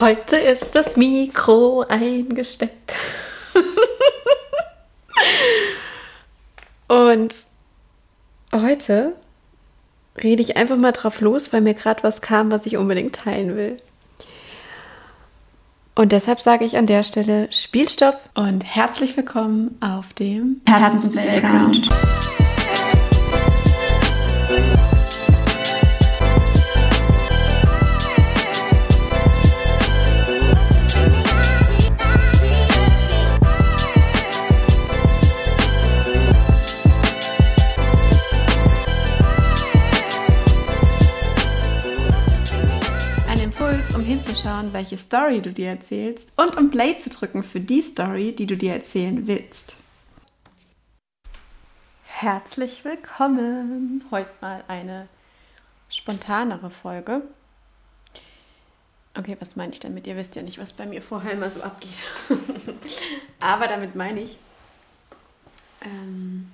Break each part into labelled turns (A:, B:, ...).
A: Heute ist das Mikro eingesteckt. Und heute rede ich einfach mal drauf los, weil mir gerade was kam, was ich unbedingt teilen will. Und deshalb sage ich an der Stelle Spielstopp und herzlich willkommen auf dem
B: Herzens Playground.
A: Hinzuschauen, welche Story du dir erzählst und um Play zu drücken für die Story, die du dir erzählen willst. Herzlich willkommen! Heute mal eine spontanere Folge. Okay, was meine ich damit? Ihr wisst ja nicht, was bei mir vorher immer so abgeht. Aber damit meine ich, ähm,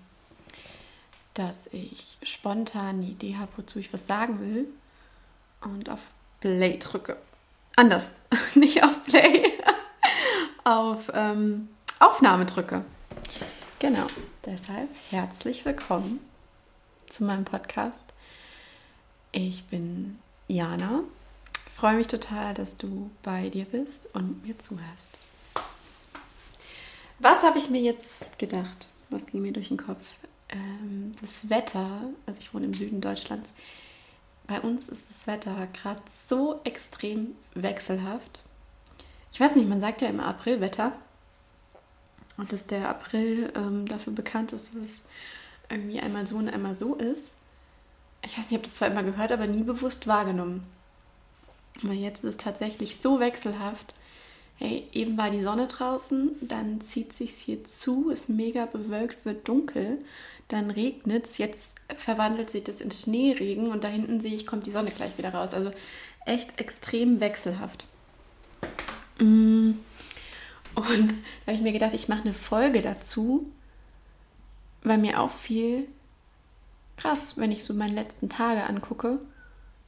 A: dass ich spontan die Idee habe, wozu ich was sagen will und auf Play drücke anders, nicht auf Play, auf ähm, Aufnahme drücke. Genau, deshalb herzlich willkommen zu meinem Podcast. Ich bin Jana. Freue mich total, dass du bei dir bist und mir zuhörst. Was habe ich mir jetzt gedacht? Was ging mir durch den Kopf? Ähm, das Wetter, also ich wohne im Süden Deutschlands, bei uns ist das Wetter gerade so extrem wechselhaft. Ich weiß nicht, man sagt ja immer Aprilwetter. Und dass der April ähm, dafür bekannt ist, dass es irgendwie einmal so und einmal so ist. Ich weiß nicht, ich habe das zwar immer gehört, aber nie bewusst wahrgenommen. Aber jetzt ist es tatsächlich so wechselhaft. Hey, eben war die Sonne draußen, dann zieht sich hier zu, ist mega bewölkt, wird dunkel dann regnet es, jetzt verwandelt sich das in Schneeregen und da hinten sehe ich, kommt die Sonne gleich wieder raus. Also echt extrem wechselhaft. Mm. Und da habe ich mir gedacht, ich mache eine Folge dazu, weil mir auffiel, krass, wenn ich so meine letzten Tage angucke,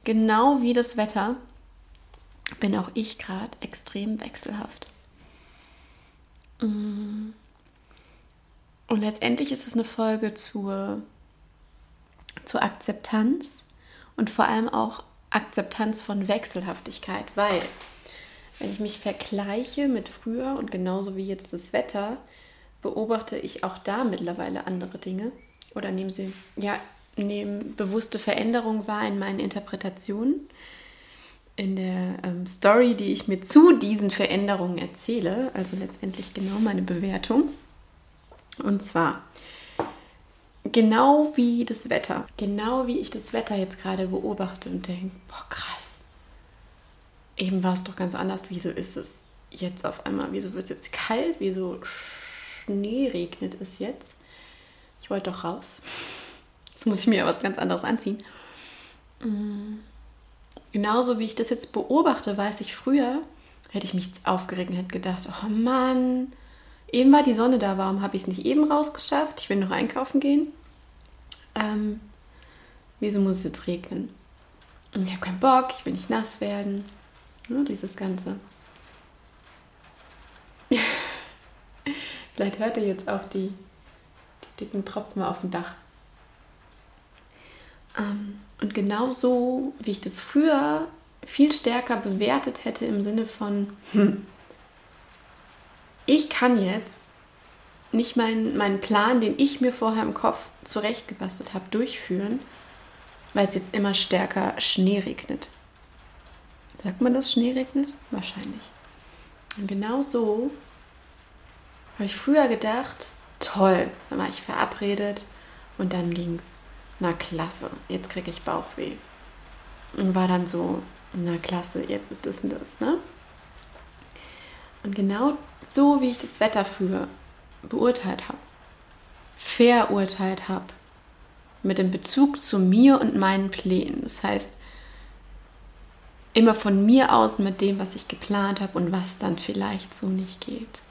A: genau wie das Wetter, bin auch ich gerade extrem wechselhaft. Mm. Und letztendlich ist es eine Folge zur, zur Akzeptanz und vor allem auch Akzeptanz von Wechselhaftigkeit, weil wenn ich mich vergleiche mit früher und genauso wie jetzt das Wetter, beobachte ich auch da mittlerweile andere Dinge oder nehme sie, ja, nehme bewusste Veränderungen wahr in meinen Interpretationen, in der ähm, Story, die ich mir zu diesen Veränderungen erzähle, also letztendlich genau meine Bewertung. Und zwar genau wie das Wetter, genau wie ich das Wetter jetzt gerade beobachte und denke, boah, krass. Eben war es doch ganz anders. Wieso ist es jetzt auf einmal? Wieso wird es jetzt kalt? Wieso Schnee regnet es jetzt? Ich wollte doch raus. Jetzt muss ich mir was ganz anderes anziehen. Mm. Genauso wie ich das jetzt beobachte, weiß ich früher, hätte ich mich aufgeregt und hätte gedacht, oh Mann, Eben war die Sonne da, warum habe ich es nicht eben rausgeschafft? Ich will noch einkaufen gehen. Ähm, wieso muss es jetzt regnen? Und ich habe keinen Bock, ich will nicht nass werden. Ja, dieses Ganze. Vielleicht hört ihr jetzt auch die, die dicken Tropfen auf dem Dach. Ähm, und genauso, wie ich das früher viel stärker bewertet hätte im Sinne von, hm, ich kann jetzt nicht meinen, meinen Plan, den ich mir vorher im Kopf zurechtgebastelt habe, durchführen, weil es jetzt immer stärker Schnee regnet. Sagt man das, Schnee regnet? Wahrscheinlich. Und genau so habe ich früher gedacht, toll, dann war ich verabredet und dann ging es, na klasse, jetzt kriege ich Bauchweh. Und war dann so, na klasse, jetzt ist das und das, ne? Und genau so, wie ich das Wetter früher beurteilt habe, verurteilt habe, mit dem Bezug zu mir und meinen Plänen. Das heißt, immer von mir aus mit dem, was ich geplant habe und was dann vielleicht so nicht geht.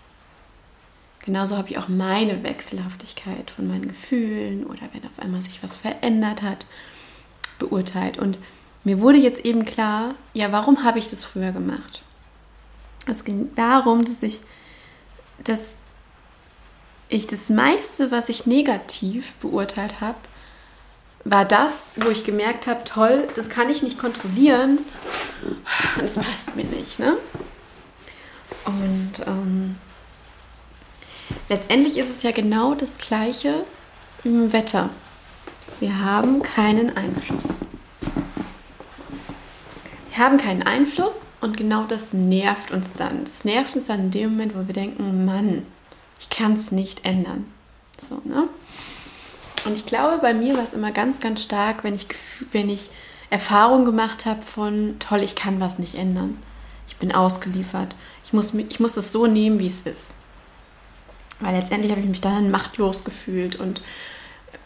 A: Genauso habe ich auch meine Wechselhaftigkeit von meinen Gefühlen oder wenn auf einmal sich was verändert hat, beurteilt. Und mir wurde jetzt eben klar, ja, warum habe ich das früher gemacht? Es ging darum, dass ich, dass ich das meiste, was ich negativ beurteilt habe, war das, wo ich gemerkt habe, toll, das kann ich nicht kontrollieren. Das passt mir nicht. Ne? Und ähm, letztendlich ist es ja genau das Gleiche im Wetter. Wir haben keinen Einfluss. Wir haben keinen Einfluss und genau das nervt uns dann. Das nervt uns dann in dem Moment, wo wir denken, Mann, ich kann es nicht ändern. So, ne? Und ich glaube, bei mir war es immer ganz, ganz stark, wenn ich, wenn ich Erfahrung gemacht habe von, toll, ich kann was nicht ändern. Ich bin ausgeliefert. Ich muss, ich muss es so nehmen, wie es ist. Weil letztendlich habe ich mich dann machtlos gefühlt und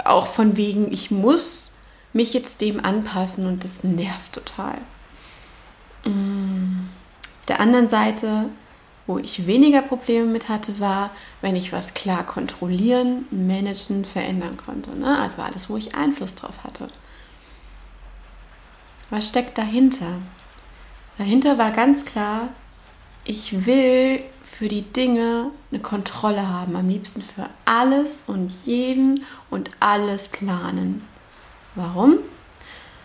A: auch von wegen, ich muss mich jetzt dem anpassen und das nervt total. Mm. Auf der anderen Seite wo ich weniger Probleme mit hatte, war, wenn ich was klar kontrollieren, managen, verändern konnte. Ne? Also alles, wo ich Einfluss drauf hatte. Was steckt dahinter? Dahinter war ganz klar, ich will für die Dinge eine Kontrolle haben. Am liebsten für alles und jeden und alles planen. Warum?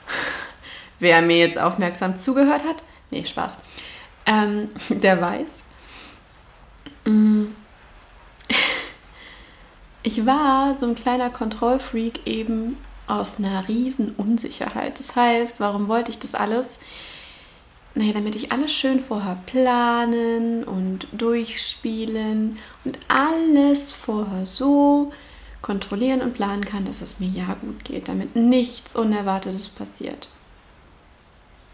A: Wer mir jetzt aufmerksam zugehört hat, nee, Spaß, ähm, der weiß, Mm. Ich war so ein kleiner Kontrollfreak eben aus einer riesen Unsicherheit. Das heißt, warum wollte ich das alles? Naja, damit ich alles schön vorher planen und durchspielen und alles vorher so kontrollieren und planen kann, dass es mir ja gut geht, damit nichts Unerwartetes passiert.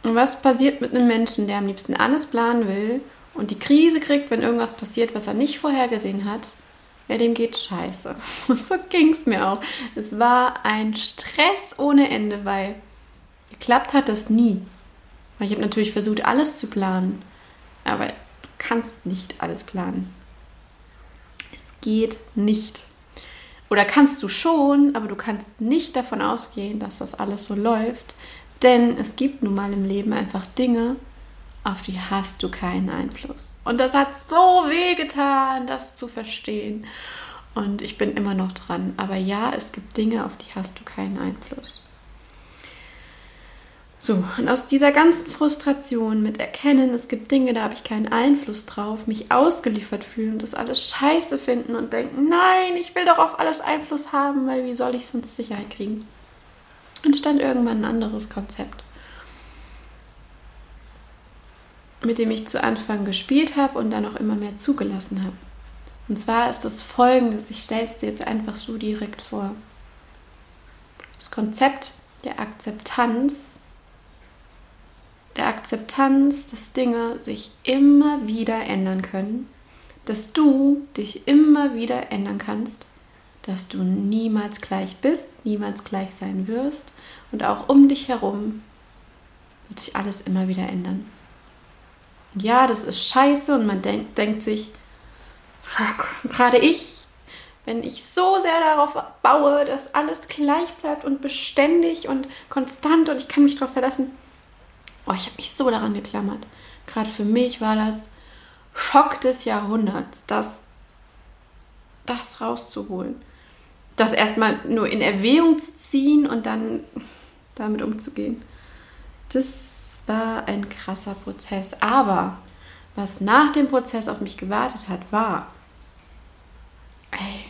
A: Und was passiert mit einem Menschen, der am liebsten alles planen will und die Krise kriegt, wenn irgendwas passiert, was er nicht vorhergesehen hat, ja, dem geht scheiße. Und so ging es mir auch. Es war ein Stress ohne Ende, weil geklappt hat das nie. Weil ich habe natürlich versucht, alles zu planen. Aber du kannst nicht alles planen. Es geht nicht. Oder kannst du schon, aber du kannst nicht davon ausgehen, dass das alles so läuft. Denn es gibt nun mal im Leben einfach Dinge, auf die hast du keinen Einfluss. Und das hat so weh getan, das zu verstehen. Und ich bin immer noch dran. Aber ja, es gibt Dinge, auf die hast du keinen Einfluss. So, und aus dieser ganzen Frustration mit Erkennen, es gibt Dinge, da habe ich keinen Einfluss drauf, mich ausgeliefert fühlen, das alles scheiße finden und denken, nein, ich will doch auf alles Einfluss haben, weil wie soll ich sonst Sicherheit kriegen? Entstand irgendwann ein anderes Konzept. mit dem ich zu Anfang gespielt habe und dann auch immer mehr zugelassen habe. Und zwar ist das folgendes, ich stelle es dir jetzt einfach so direkt vor. Das Konzept der Akzeptanz, der Akzeptanz, dass Dinge sich immer wieder ändern können, dass du dich immer wieder ändern kannst, dass du niemals gleich bist, niemals gleich sein wirst und auch um dich herum wird sich alles immer wieder ändern. Ja, das ist scheiße und man denk, denkt sich, fuck, gerade ich, wenn ich so sehr darauf baue, dass alles gleich bleibt und beständig und konstant und ich kann mich darauf verlassen, oh, ich habe mich so daran geklammert. Gerade für mich war das Schock des Jahrhunderts, das, das rauszuholen. Das erstmal nur in Erwägung zu ziehen und dann damit umzugehen. Das war ein krasser Prozess. Aber was nach dem Prozess auf mich gewartet hat, war ey,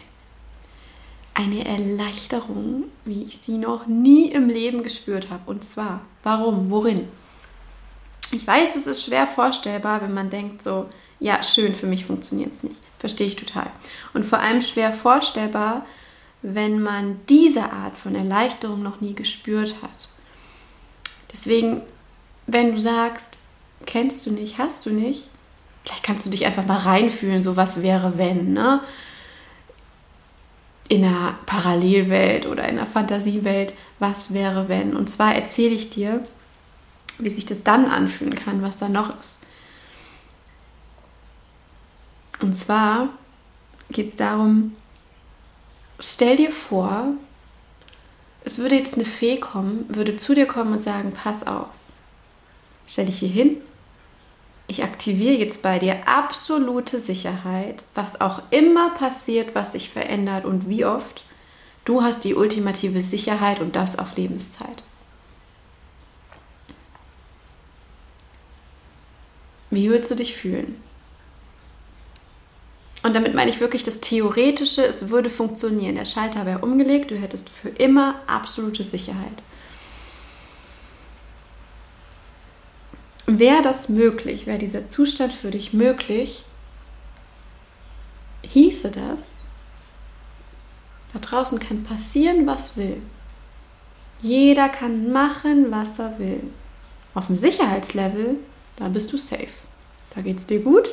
A: eine Erleichterung, wie ich sie noch nie im Leben gespürt habe. Und zwar, warum, worin? Ich weiß, es ist schwer vorstellbar, wenn man denkt so, ja, schön, für mich funktioniert es nicht. Verstehe ich total. Und vor allem schwer vorstellbar, wenn man diese Art von Erleichterung noch nie gespürt hat. Deswegen wenn du sagst, kennst du nicht, hast du nicht, vielleicht kannst du dich einfach mal reinfühlen, so was wäre, wenn, ne? In einer Parallelwelt oder in einer Fantasiewelt, was wäre, wenn. Und zwar erzähle ich dir, wie sich das dann anfühlen kann, was da noch ist. Und zwar geht es darum, stell dir vor, es würde jetzt eine Fee kommen, würde zu dir kommen und sagen, pass auf, stell dich hier hin, ich aktiviere jetzt bei dir absolute Sicherheit, was auch immer passiert, was sich verändert und wie oft. Du hast die ultimative Sicherheit und das auf Lebenszeit. Wie würdest du dich fühlen? Und damit meine ich wirklich das Theoretische, es würde funktionieren. Der Schalter wäre umgelegt, du hättest für immer absolute Sicherheit. Wäre das möglich, wäre dieser Zustand für dich möglich, hieße das, da draußen kann passieren, was will. Jeder kann machen, was er will. Auf dem Sicherheitslevel, da bist du safe. Da geht es dir gut.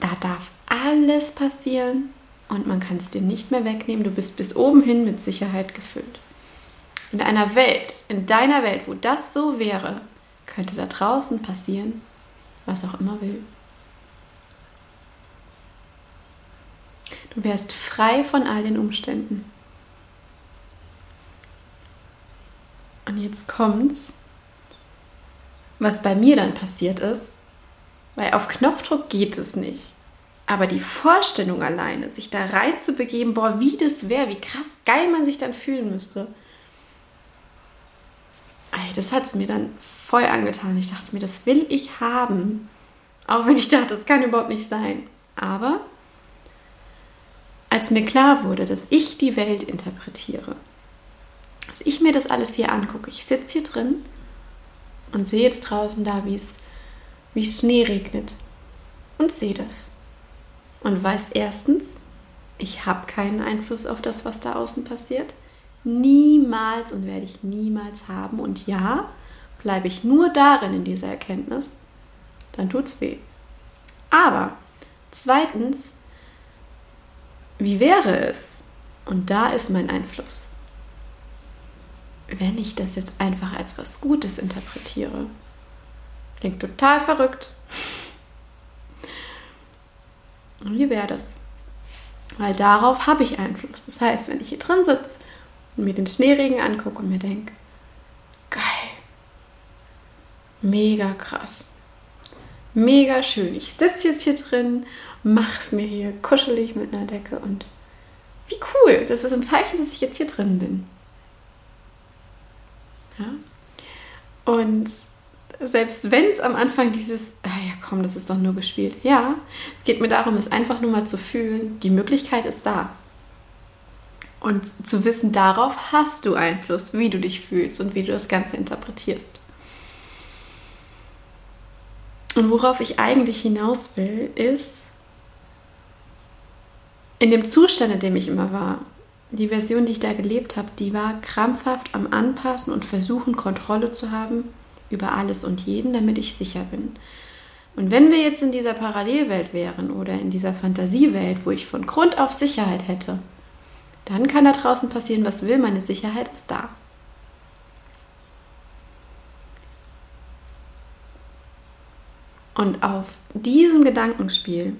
A: Da darf alles passieren und man kann es dir nicht mehr wegnehmen. Du bist bis oben hin mit Sicherheit gefüllt. In einer Welt, in deiner Welt, wo das so wäre, könnte da draußen passieren, was auch immer will. Du wärst frei von all den Umständen. Und jetzt kommt's, was bei mir dann passiert ist, weil auf Knopfdruck geht es nicht. Aber die Vorstellung alleine, sich da rein zu begeben, boah, wie das wäre, wie krass geil man sich dann fühlen müsste, das hat es mir dann voll angetan. Ich dachte mir, das will ich haben. Auch wenn ich dachte, das kann überhaupt nicht sein. Aber als mir klar wurde, dass ich die Welt interpretiere, dass ich mir das alles hier angucke, ich sitze hier drin und sehe jetzt draußen da, wie es wie Schnee regnet und sehe das und weiß erstens, ich habe keinen Einfluss auf das, was da außen passiert niemals und werde ich niemals haben. Und ja, bleibe ich nur darin in dieser Erkenntnis, dann tut es weh. Aber zweitens, wie wäre es? Und da ist mein Einfluss. Wenn ich das jetzt einfach als was Gutes interpretiere. Klingt total verrückt. Und wie wäre das? Weil darauf habe ich Einfluss. Das heißt, wenn ich hier drin sitze und mir den Schneeregen angucke und mir denke, geil, mega krass, mega schön. Ich sitze jetzt hier drin, mach's mir hier kuschelig mit einer Decke und wie cool, das ist ein Zeichen, dass ich jetzt hier drin bin. Ja? Und selbst wenn es am Anfang dieses, ah ja komm, das ist doch nur gespielt. Ja, es geht mir darum, es einfach nur mal zu fühlen, die Möglichkeit ist da. Und zu wissen, darauf hast du Einfluss, wie du dich fühlst und wie du das Ganze interpretierst. Und worauf ich eigentlich hinaus will, ist, in dem Zustand, in dem ich immer war, die Version, die ich da gelebt habe, die war krampfhaft am Anpassen und versuchen, Kontrolle zu haben über alles und jeden, damit ich sicher bin. Und wenn wir jetzt in dieser Parallelwelt wären oder in dieser Fantasiewelt, wo ich von Grund auf Sicherheit hätte, dann kann da draußen passieren, was will, meine Sicherheit ist da. Und auf diesem Gedankenspiel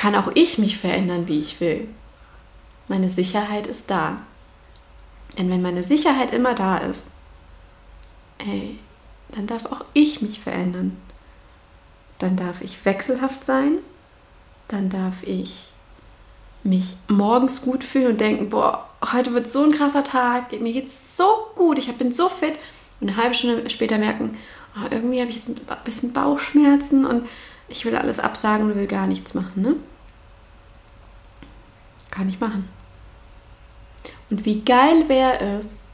A: kann auch ich mich verändern, wie ich will. Meine Sicherheit ist da. Denn wenn meine Sicherheit immer da ist, ey, dann darf auch ich mich verändern. Dann darf ich wechselhaft sein, dann darf ich mich morgens gut fühlen und denken, boah, heute wird so ein krasser Tag, mir geht's so gut, ich bin so fit und eine halbe Stunde später merken, oh, irgendwie habe ich jetzt ein bisschen Bauchschmerzen und ich will alles absagen und will gar nichts machen, ne? Kann ich machen. Und wie geil wäre es,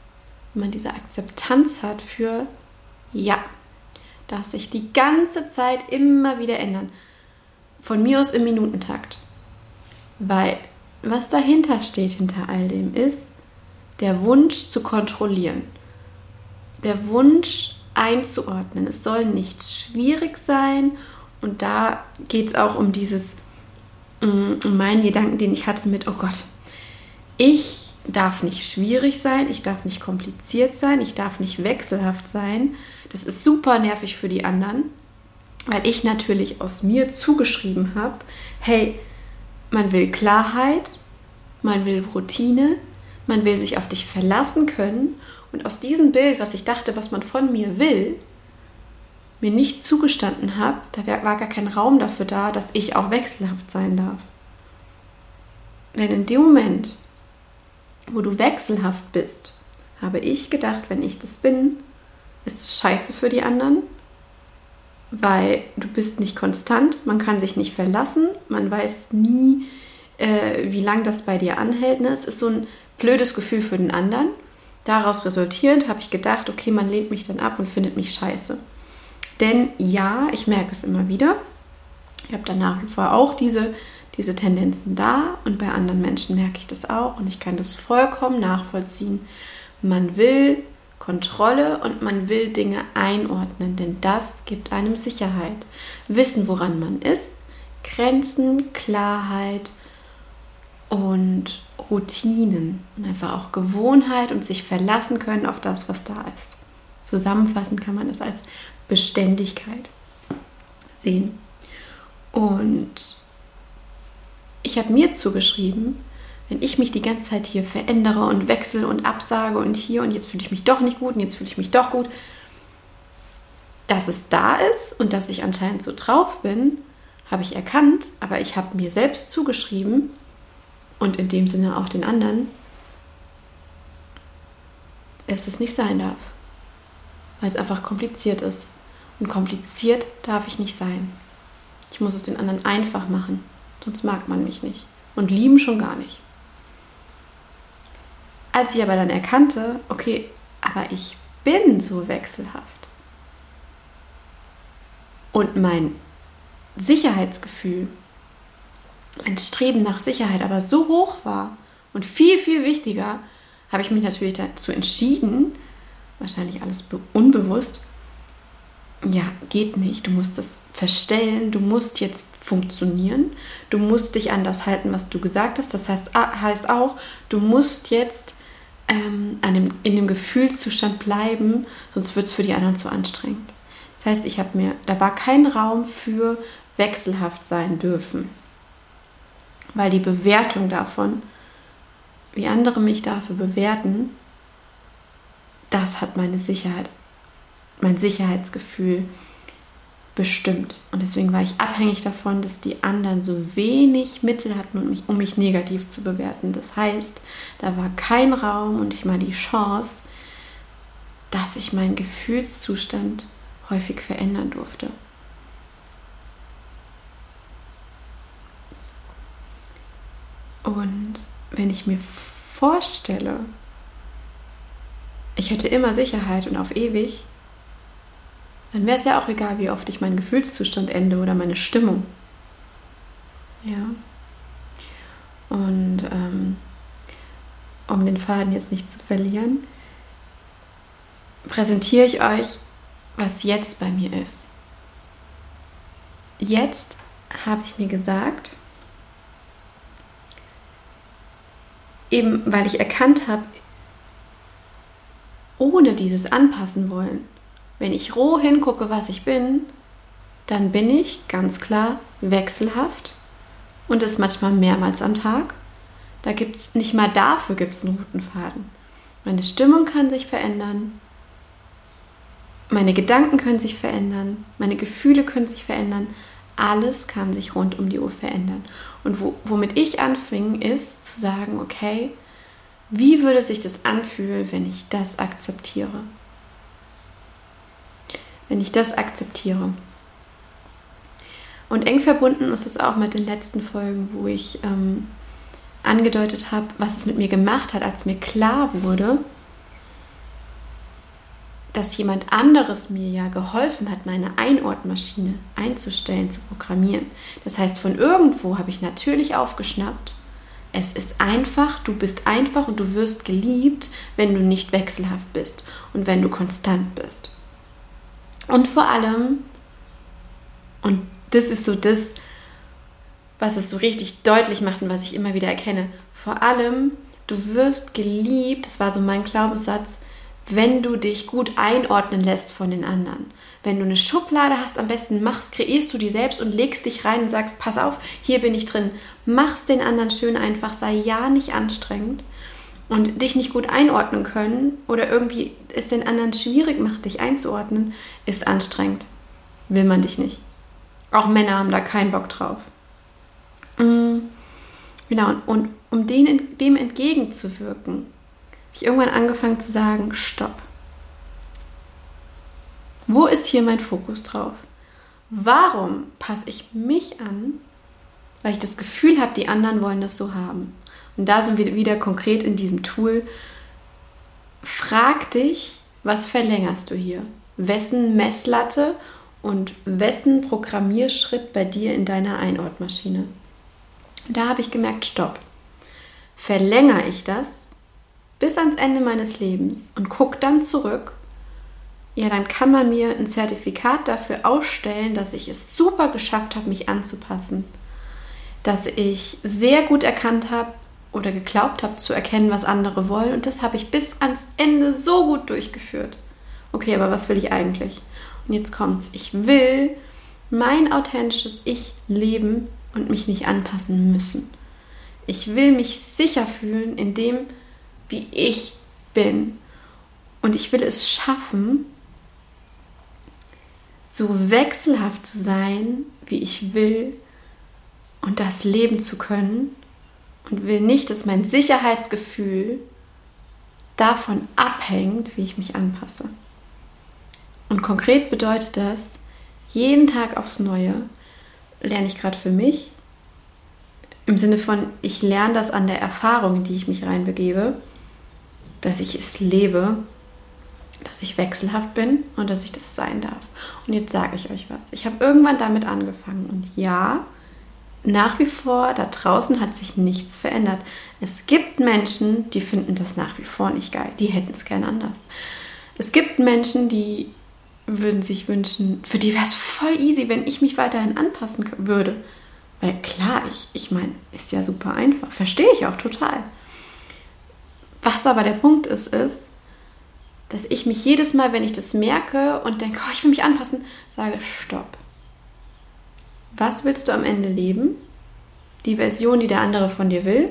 A: wenn man diese Akzeptanz hat für ja, dass sich die ganze Zeit immer wieder ändern. Von mir aus im Minutentakt. Weil was dahinter steht, hinter all dem, ist der Wunsch zu kontrollieren. Der Wunsch einzuordnen. Es soll nicht schwierig sein. Und da geht es auch um dieses, mm, um meinen Gedanken, den ich hatte mit, oh Gott, ich darf nicht schwierig sein, ich darf nicht kompliziert sein, ich darf nicht wechselhaft sein. Das ist super nervig für die anderen weil ich natürlich aus mir zugeschrieben habe, hey, man will Klarheit, man will Routine, man will sich auf dich verlassen können und aus diesem Bild, was ich dachte, was man von mir will, mir nicht zugestanden habe, da war gar kein Raum dafür da, dass ich auch wechselhaft sein darf. Denn in dem Moment, wo du wechselhaft bist, habe ich gedacht, wenn ich das bin, ist es scheiße für die anderen, weil du bist nicht konstant, man kann sich nicht verlassen, man weiß nie, äh, wie lange das bei dir anhält. Ne? Es ist so ein blödes Gefühl für den anderen. Daraus resultierend habe ich gedacht, okay, man lehnt mich dann ab und findet mich scheiße. Denn ja, ich merke es immer wieder. Ich habe dann nach wie vor auch diese, diese Tendenzen da und bei anderen Menschen merke ich das auch und ich kann das vollkommen nachvollziehen. Man will Kontrolle und man will Dinge einordnen, denn das gibt einem Sicherheit. Wissen, woran man ist, Grenzen, Klarheit und Routinen und einfach auch Gewohnheit und sich verlassen können auf das, was da ist. Zusammenfassend kann man das als Beständigkeit sehen. Und ich habe mir zugeschrieben, wenn ich mich die ganze Zeit hier verändere und wechsle und absage und hier und jetzt fühle ich mich doch nicht gut und jetzt fühle ich mich doch gut, dass es da ist und dass ich anscheinend so drauf bin, habe ich erkannt, aber ich habe mir selbst zugeschrieben und in dem Sinne auch den anderen, dass es nicht sein darf, weil es einfach kompliziert ist. Und kompliziert darf ich nicht sein. Ich muss es den anderen einfach machen, sonst mag man mich nicht. Und lieben schon gar nicht. Als ich aber dann erkannte, okay, aber ich bin so wechselhaft. Und mein Sicherheitsgefühl, mein Streben nach Sicherheit aber so hoch war und viel, viel wichtiger, habe ich mich natürlich dazu entschieden, wahrscheinlich alles unbewusst, ja, geht nicht. Du musst das verstellen, du musst jetzt funktionieren, du musst dich an das halten, was du gesagt hast. Das heißt, heißt auch, du musst jetzt ähm, dem, in dem Gefühlszustand bleiben, sonst wird es für die anderen zu anstrengend. Das heißt, ich habe mir, da war kein Raum für wechselhaft sein dürfen, weil die Bewertung davon, wie andere mich dafür bewerten, das hat meine Sicherheit mein Sicherheitsgefühl bestimmt. Und deswegen war ich abhängig davon, dass die anderen so wenig Mittel hatten, um mich, negativ zu bewerten. Das heißt, da war kein Raum und nicht mal die Chance, dass ich meinen Gefühlszustand häufig verändern durfte. Und wenn ich mir vorstelle, ich hätte immer Sicherheit und auf ewig, dann wäre es ja auch egal, wie oft ich meinen Gefühlszustand ende oder meine Stimmung. Ja. Und ähm, um den Faden jetzt nicht zu verlieren, präsentiere ich euch, was jetzt bei mir ist. Jetzt habe ich mir gesagt, eben weil ich erkannt habe, ohne dieses Anpassen wollen, wenn ich roh hingucke, was ich bin, dann bin ich ganz klar wechselhaft und das manchmal mehrmals am Tag. Da gibt es nicht mal dafür gibt es einen roten Faden. Meine Stimmung kann sich verändern, meine Gedanken können sich verändern, meine Gefühle können sich verändern. Alles kann sich rund um die Uhr verändern. Und wo, womit ich anfing, ist zu sagen, okay, wie würde sich das anfühlen, wenn ich das akzeptiere? Wenn ich das akzeptiere. Und eng verbunden ist es auch mit den letzten Folgen, wo ich ähm, angedeutet habe, was es mit mir gemacht hat, als mir klar wurde, dass jemand anderes mir ja geholfen hat, meine Einordmaschine einzustellen, zu programmieren. Das heißt, von irgendwo habe ich natürlich aufgeschnappt, es ist einfach, du bist einfach und du wirst geliebt, wenn du nicht wechselhaft bist und wenn du konstant bist. Und vor allem, und das ist so das, was es so richtig deutlich macht und was ich immer wieder erkenne, vor allem, du wirst geliebt, das war so mein Glaubenssatz, wenn du dich gut einordnen lässt von den anderen. Wenn du eine Schublade hast, am besten machst, kreierst du die selbst und legst dich rein und sagst, pass auf, hier bin ich drin. Mach's den anderen schön einfach, sei ja nicht anstrengend. Und dich nicht gut einordnen können oder irgendwie es den anderen schwierig macht, dich einzuordnen, ist anstrengend. Will man dich nicht. Auch Männer haben da keinen Bock drauf. Mm, genau, und, um denen, dem entgegenzuwirken, habe ich irgendwann angefangen zu sagen, stopp. Wo ist hier mein Fokus drauf? Warum passe ich mich an, weil ich das Gefühl habe, die anderen wollen das so haben? Und da sind wir wieder konkret in diesem Tool. Frag dich, was verlängerst du hier? Wessen Messlatte und wessen Programmierschritt bei dir in deiner Einordmaschine? Da habe ich gemerkt, stopp. Verlängere ich das bis ans Ende meines Lebens und gucke dann zurück, ja, dann kann man mir ein Zertifikat dafür ausstellen, dass ich es super geschafft habe, mich anzupassen. Dass ich sehr gut erkannt habe, oder geglaubt habe zu erkennen, was andere wollen. Und das habe ich bis ans Ende so gut durchgeführt. Okay, aber was will ich eigentlich? Und jetzt kommt's. Ich will mein authentisches Ich leben und mich nicht anpassen müssen. Ich will mich sicher fühlen in dem, wie ich bin. Und ich will es schaffen, so wechselhaft zu sein, wie ich will und das leben zu können und will nicht, dass mein Sicherheitsgefühl davon abhängt, wie ich mich anpasse. Und konkret bedeutet das, jeden Tag aufs Neue lerne ich gerade für mich, im Sinne von, ich lerne das an der Erfahrung, in die ich mich reinbegebe, dass ich es lebe, dass ich wechselhaft bin und dass ich das sein darf. Und jetzt sage ich euch was. Ich habe irgendwann damit angefangen und ja, nach wie vor, da draußen hat sich nichts verändert. Es gibt Menschen, die finden das nach wie vor nicht geil. Die hätten es gern anders. Es gibt Menschen, die würden sich wünschen, für die wäre es voll easy, wenn ich mich weiterhin anpassen würde. Weil klar, ich, ich meine, ist ja super einfach. Verstehe ich auch total. Was aber der Punkt ist, ist, dass ich mich jedes Mal, wenn ich das merke und denke, oh, ich will mich anpassen, sage, stopp was willst du am Ende leben? Die Version, die der andere von dir will?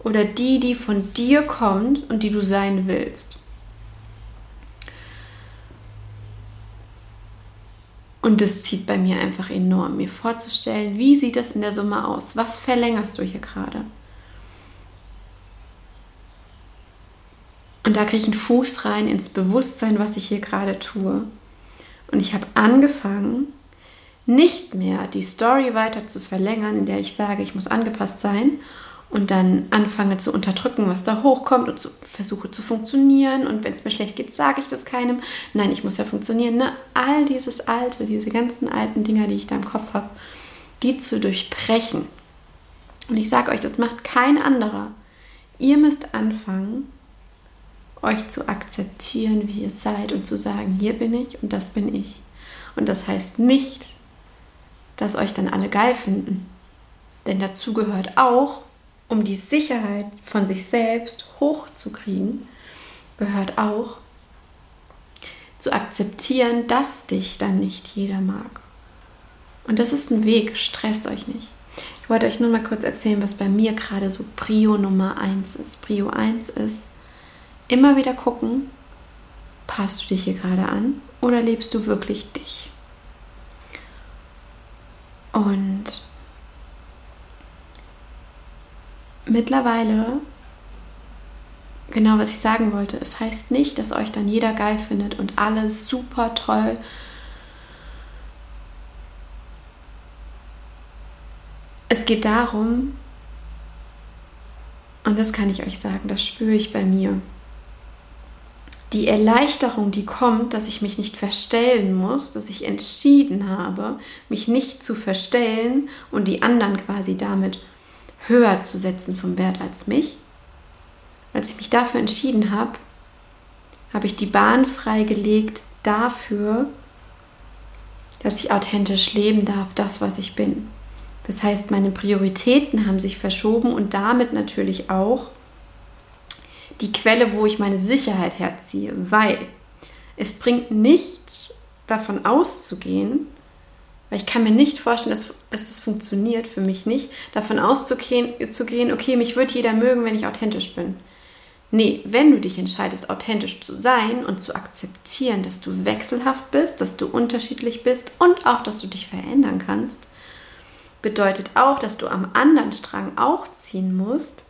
A: Oder die, die von dir kommt und die du sein willst? Und das zieht bei mir einfach enorm, mir vorzustellen, wie sieht das in der Summe aus? Was verlängerst du hier gerade? Und da kriege ich einen Fuß rein ins Bewusstsein, was ich hier gerade tue. Und ich habe angefangen, nicht mehr die Story weiter zu verlängern, in der ich sage, ich muss angepasst sein und dann anfange zu unterdrücken, was da hochkommt und zu, versuche zu funktionieren und wenn es mir schlecht geht, sage ich das keinem. Nein, ich muss ja funktionieren. Ne? All dieses Alte, diese ganzen alten Dinger, die ich da im Kopf habe, die zu durchbrechen. Und ich sage euch, das macht kein anderer. Ihr müsst anfangen, euch zu akzeptieren, wie ihr seid und zu sagen, hier bin ich und das bin ich. Und das heißt nicht, dass euch dann alle geil finden. Denn dazu gehört auch, um die Sicherheit von sich selbst hochzukriegen, gehört auch zu akzeptieren, dass dich dann nicht jeder mag. Und das ist ein Weg, stresst euch nicht. Ich wollte euch nur mal kurz erzählen, was bei mir gerade so Prio Nummer 1 ist. Prio 1 ist immer wieder gucken, passt du dich hier gerade an oder lebst du wirklich dich? Und mittlerweile, genau was ich sagen wollte, es heißt nicht, dass euch dann jeder geil findet und alles super toll. Es geht darum, und das kann ich euch sagen, das spüre ich bei mir die Erleichterung, die kommt, dass ich mich nicht verstellen muss, dass ich entschieden habe, mich nicht zu verstellen und die anderen quasi damit höher zu setzen vom Wert als mich. Als ich mich dafür entschieden habe, habe ich die Bahn freigelegt dafür, dass ich authentisch leben darf, das, was ich bin. Das heißt, meine Prioritäten haben sich verschoben und damit natürlich auch die Quelle, wo ich meine Sicherheit herziehe, weil es bringt nichts davon auszugehen, weil ich kann mir nicht vorstellen, dass, dass das funktioniert, für mich nicht, davon auszugehen, zu gehen, okay, mich wird jeder mögen, wenn ich authentisch bin. Nee, wenn du dich entscheidest, authentisch zu sein und zu akzeptieren, dass du wechselhaft bist, dass du unterschiedlich bist und auch, dass du dich verändern kannst, bedeutet auch, dass du am anderen Strang auch ziehen musst,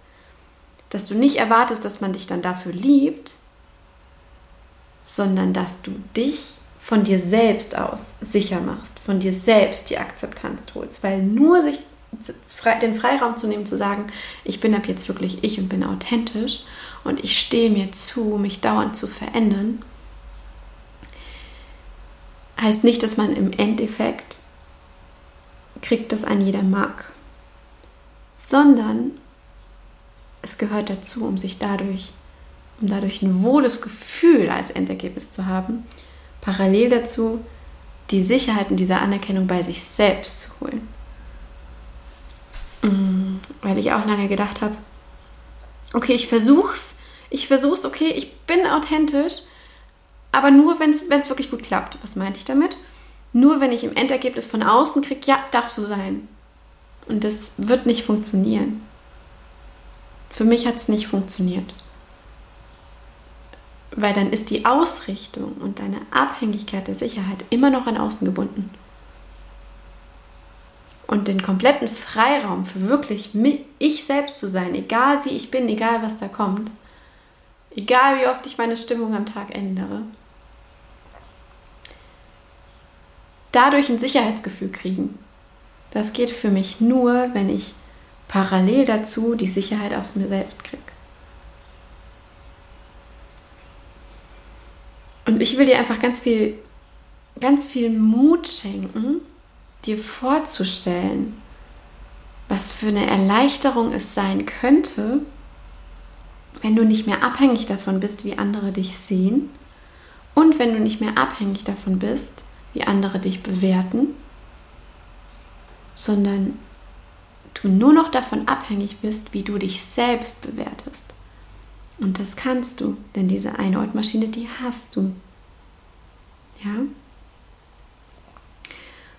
A: dass du nicht erwartest, dass man dich dann dafür liebt, sondern dass du dich von dir selbst aus sicher machst, von dir selbst die Akzeptanz holst, weil nur sich den Freiraum zu nehmen, zu sagen, ich bin ab jetzt wirklich ich und bin authentisch und ich stehe mir zu, mich dauernd zu verändern, heißt nicht, dass man im Endeffekt kriegt, dass ein jeder mag, sondern es gehört dazu, um sich dadurch, um dadurch ein wohles Gefühl als Endergebnis zu haben, parallel dazu die Sicherheit und diese Anerkennung bei sich selbst zu holen. Mm, weil ich auch lange gedacht habe, okay, ich versuch's, ich versuch's, okay, ich bin authentisch, aber nur, wenn es wirklich gut klappt. Was meinte ich damit? Nur wenn ich im Endergebnis von außen kriege, ja, darf so sein. Und das wird nicht funktionieren. Für mich hat es nicht funktioniert. Weil dann ist die Ausrichtung und deine Abhängigkeit der Sicherheit immer noch an außen gebunden. Und den kompletten Freiraum für wirklich ich selbst zu sein, egal wie ich bin, egal was da kommt, egal wie oft ich meine Stimmung am Tag ändere, dadurch ein Sicherheitsgefühl kriegen. Das geht für mich nur, wenn ich parallel dazu die Sicherheit aus mir selbst kriege. Und ich will dir einfach ganz viel, ganz viel Mut schenken, dir vorzustellen, was für eine Erleichterung es sein könnte, wenn du nicht mehr abhängig davon bist, wie andere dich sehen und wenn du nicht mehr abhängig davon bist, wie andere dich bewerten, sondern du nur noch davon abhängig bist, wie du dich selbst bewertest. Und das kannst du, denn diese Einordmaschine, die hast du. Ja?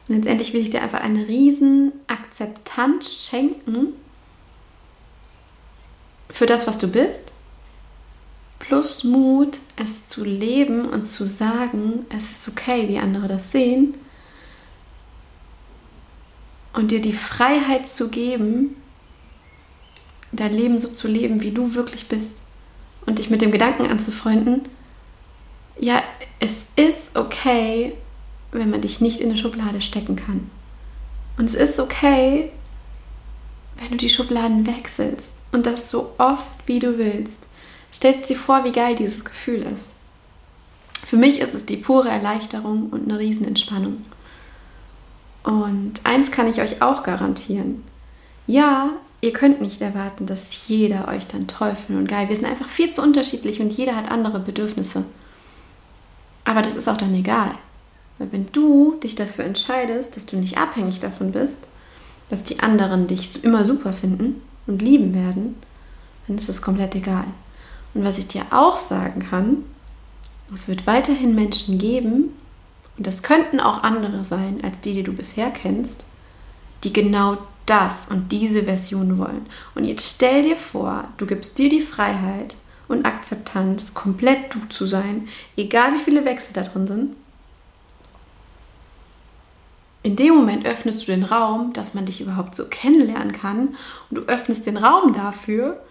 A: Und letztendlich will ich dir einfach eine riesen Akzeptanz schenken für das, was du bist, plus Mut, es zu leben und zu sagen, es ist okay, wie andere das sehen, und dir die Freiheit zu geben, dein Leben so zu leben, wie du wirklich bist und dich mit dem Gedanken anzufreunden, ja, es ist okay, wenn man dich nicht in eine Schublade stecken kann. Und es ist okay, wenn du die Schubladen wechselst und das so oft wie du willst. Stell dir vor, wie geil dieses Gefühl ist. Für mich ist es die pure Erleichterung und eine Riesenentspannung. Und eins kann ich euch auch garantieren. Ja, ihr könnt nicht erwarten, dass jeder euch dann toll und geil. Wir sind einfach viel zu unterschiedlich und jeder hat andere Bedürfnisse. Aber das ist auch dann egal. Weil wenn du dich dafür entscheidest, dass du nicht abhängig davon bist, dass die anderen dich immer super finden und lieben werden, dann ist es komplett egal. Und was ich dir auch sagen kann, es wird weiterhin Menschen geben, und das könnten auch andere sein als die, die du bisher kennst, die genau das und diese Version wollen. Und jetzt stell dir vor, du gibst dir die Freiheit und Akzeptanz, komplett du zu sein, egal wie viele Wechsel da drin sind in dem Moment öffnest du den Raum, dass man dich überhaupt so kennenlernen kann und du öffnest den Raum dafür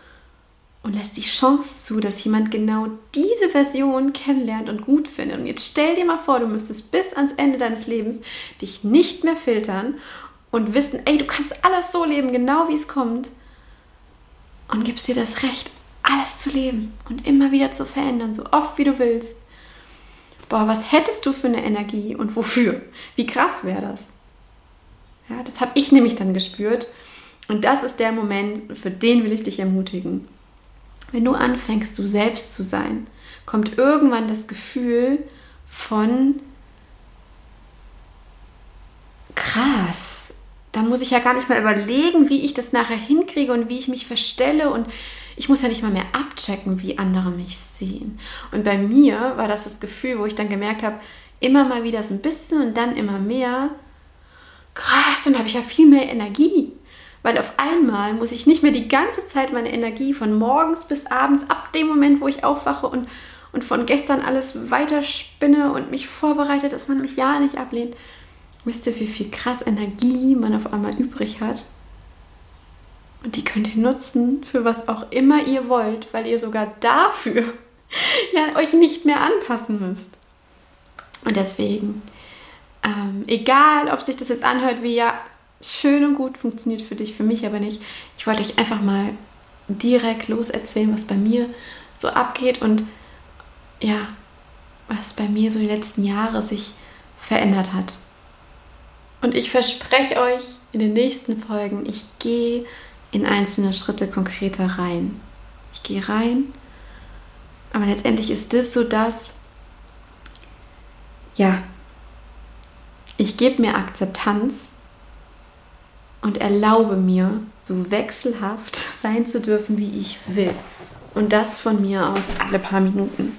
A: und lässt die Chance zu, dass jemand genau diese Version kennenlernt und gut findet. Und jetzt stell dir mal vor, du müsstest bis ans Ende deines Lebens dich nicht mehr filtern und wissen, ey, du kannst alles so leben, genau wie es kommt. Und gibst dir das Recht, alles zu leben und immer wieder zu verändern, so oft wie du willst boah, was hättest du für eine Energie und wofür? Wie krass wäre das? Ja, das habe ich nämlich dann gespürt. Und das ist der Moment, für den will ich dich ermutigen. Wenn du anfängst, du selbst zu sein, kommt irgendwann das Gefühl von krass. Dann muss ich ja gar nicht mal überlegen, wie ich das nachher hinkriege und wie ich mich verstelle und ich muss ja nicht mal mehr abchecken, wie andere mich sehen. Und bei mir war das das Gefühl, wo ich dann gemerkt habe, immer mal wieder so ein bisschen und dann immer mehr, krass, dann habe ich ja viel mehr Energie. Weil auf einmal muss ich nicht mehr die ganze Zeit meine Energie von morgens bis abends, ab dem Moment, wo ich aufwache und, und von gestern alles weiterspinne und mich vorbereite, dass man mich ja nicht ablehnt. Wisst ihr, wie viel krass Energie man auf einmal übrig hat? Und die könnt ihr nutzen für was auch immer ihr wollt, weil ihr sogar dafür ja, euch nicht mehr anpassen müsst. Und deswegen, ähm, egal ob sich das jetzt anhört wie ja, schön und gut, funktioniert für dich, für mich aber nicht. Ich wollte euch einfach mal direkt loserzählen, was bei mir so abgeht und ja, was bei mir so die letzten Jahre sich verändert hat. Und ich verspreche euch in den nächsten Folgen, ich gehe in einzelne Schritte konkreter rein. Ich gehe rein, aber letztendlich ist das so das, ja, ich gebe mir Akzeptanz und erlaube mir, so wechselhaft sein zu dürfen, wie ich will. Und das von mir aus alle paar Minuten.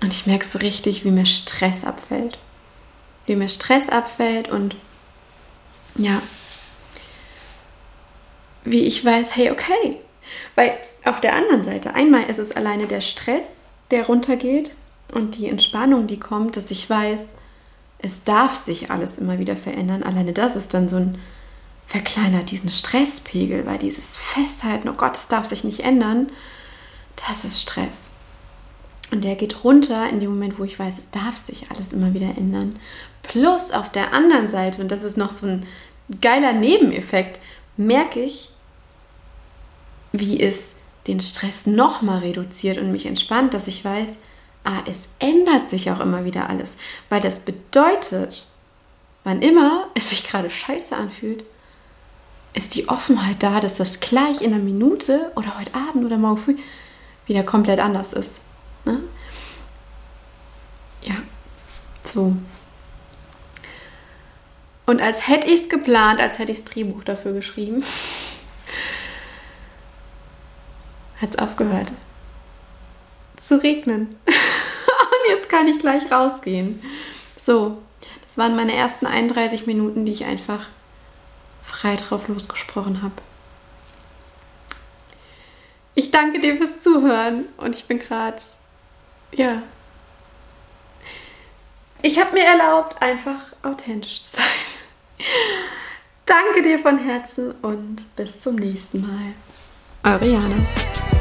A: Und ich merke so richtig, wie mir Stress abfällt. Wie mir Stress abfällt und ja, wie ich weiß, hey, okay. Weil auf der anderen Seite, einmal ist es alleine der Stress, der runtergeht und die Entspannung, die kommt, dass ich weiß, es darf sich alles immer wieder verändern. Alleine das ist dann so ein verkleinert diesen Stresspegel, weil dieses Festhalten, oh Gott, es darf sich nicht ändern, das ist Stress. Und der geht runter in dem Moment, wo ich weiß, es darf sich alles immer wieder ändern. Plus auf der anderen Seite, und das ist noch so ein geiler Nebeneffekt, merke ich, wie es den Stress nochmal reduziert und mich entspannt, dass ich weiß, ah, es ändert sich auch immer wieder alles. Weil das bedeutet, wann immer es sich gerade scheiße anfühlt, ist die Offenheit da, dass das gleich in einer Minute oder heute Abend oder morgen früh wieder komplett anders ist. Ne? Ja, so. Und als hätte ich es geplant, als hätte ich das Drehbuch dafür geschrieben, hat es aufgehört zu regnen. Jetzt kann ich gleich rausgehen. So, das waren meine ersten 31 Minuten, die ich einfach frei drauf losgesprochen habe. Ich danke dir fürs Zuhören und ich bin gerade, ja. Ich habe mir erlaubt, einfach authentisch zu sein. Danke dir von Herzen und bis zum nächsten Mal. Eure Jana.